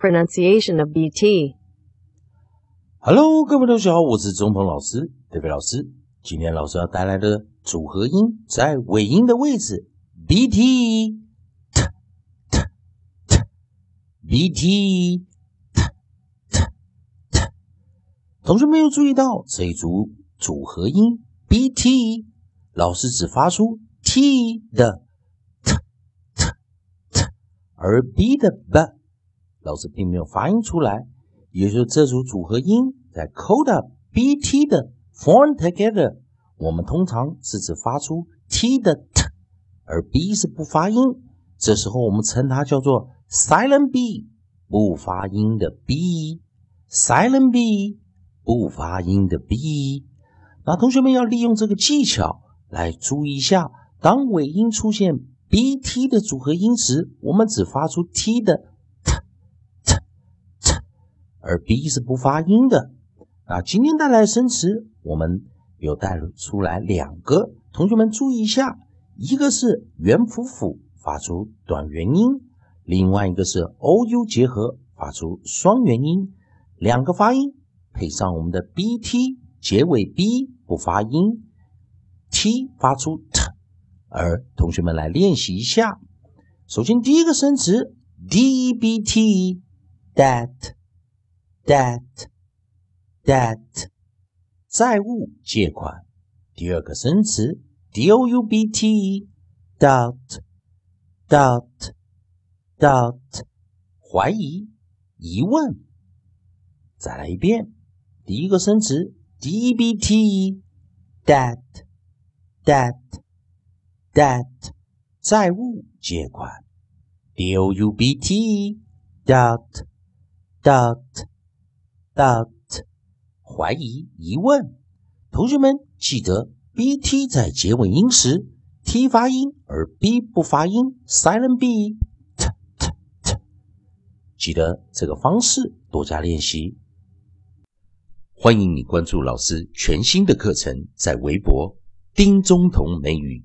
Pronunciation of BT. Hello，各位同学好，我是钟鹏老师，德飞老师。今天老师要带来的组合音在尾音的位置，bt t t t bt t t t。同学们有注意到这一组组合音 bt，老师只发出 t 的 t t t，而 b 的 b，老师并没有发音出来。也就是这组组合音在 coda bt 的 form together，我们通常是指发出 t 的 t，而 b 是不发音。这时候我们称它叫做 silent b，不发音的 b，silent b，不发音的 b。那同学们要利用这个技巧来注意一下，当尾音出现 bt 的组合音时，我们只发出 t 的。而 b 是不发音的。啊，今天带来的生词，我们有带出来两个，同学们注意一下，一个是元辅辅发出短元音，另外一个是 o u 结合发出双元音，两个发音配上我们的 b t 结尾 b 不发音，t 发出 t，而同学们来练习一下。首先第一个生词 d b t that。Debt, debt，债务借款。第二个生词，doubt, doubt, doubt，怀疑、疑问。再来一遍，第一个生词，debt, debt, debt, debt，债务借款。doubt, doubt, doubt。Doubt 怀疑疑问，同学们记得 bt 在结尾音时 t 发音，而 b 不发音，silent b t t t。记得这个方式，多加练习。欢迎你关注老师全新的课程，在微博丁中同美语。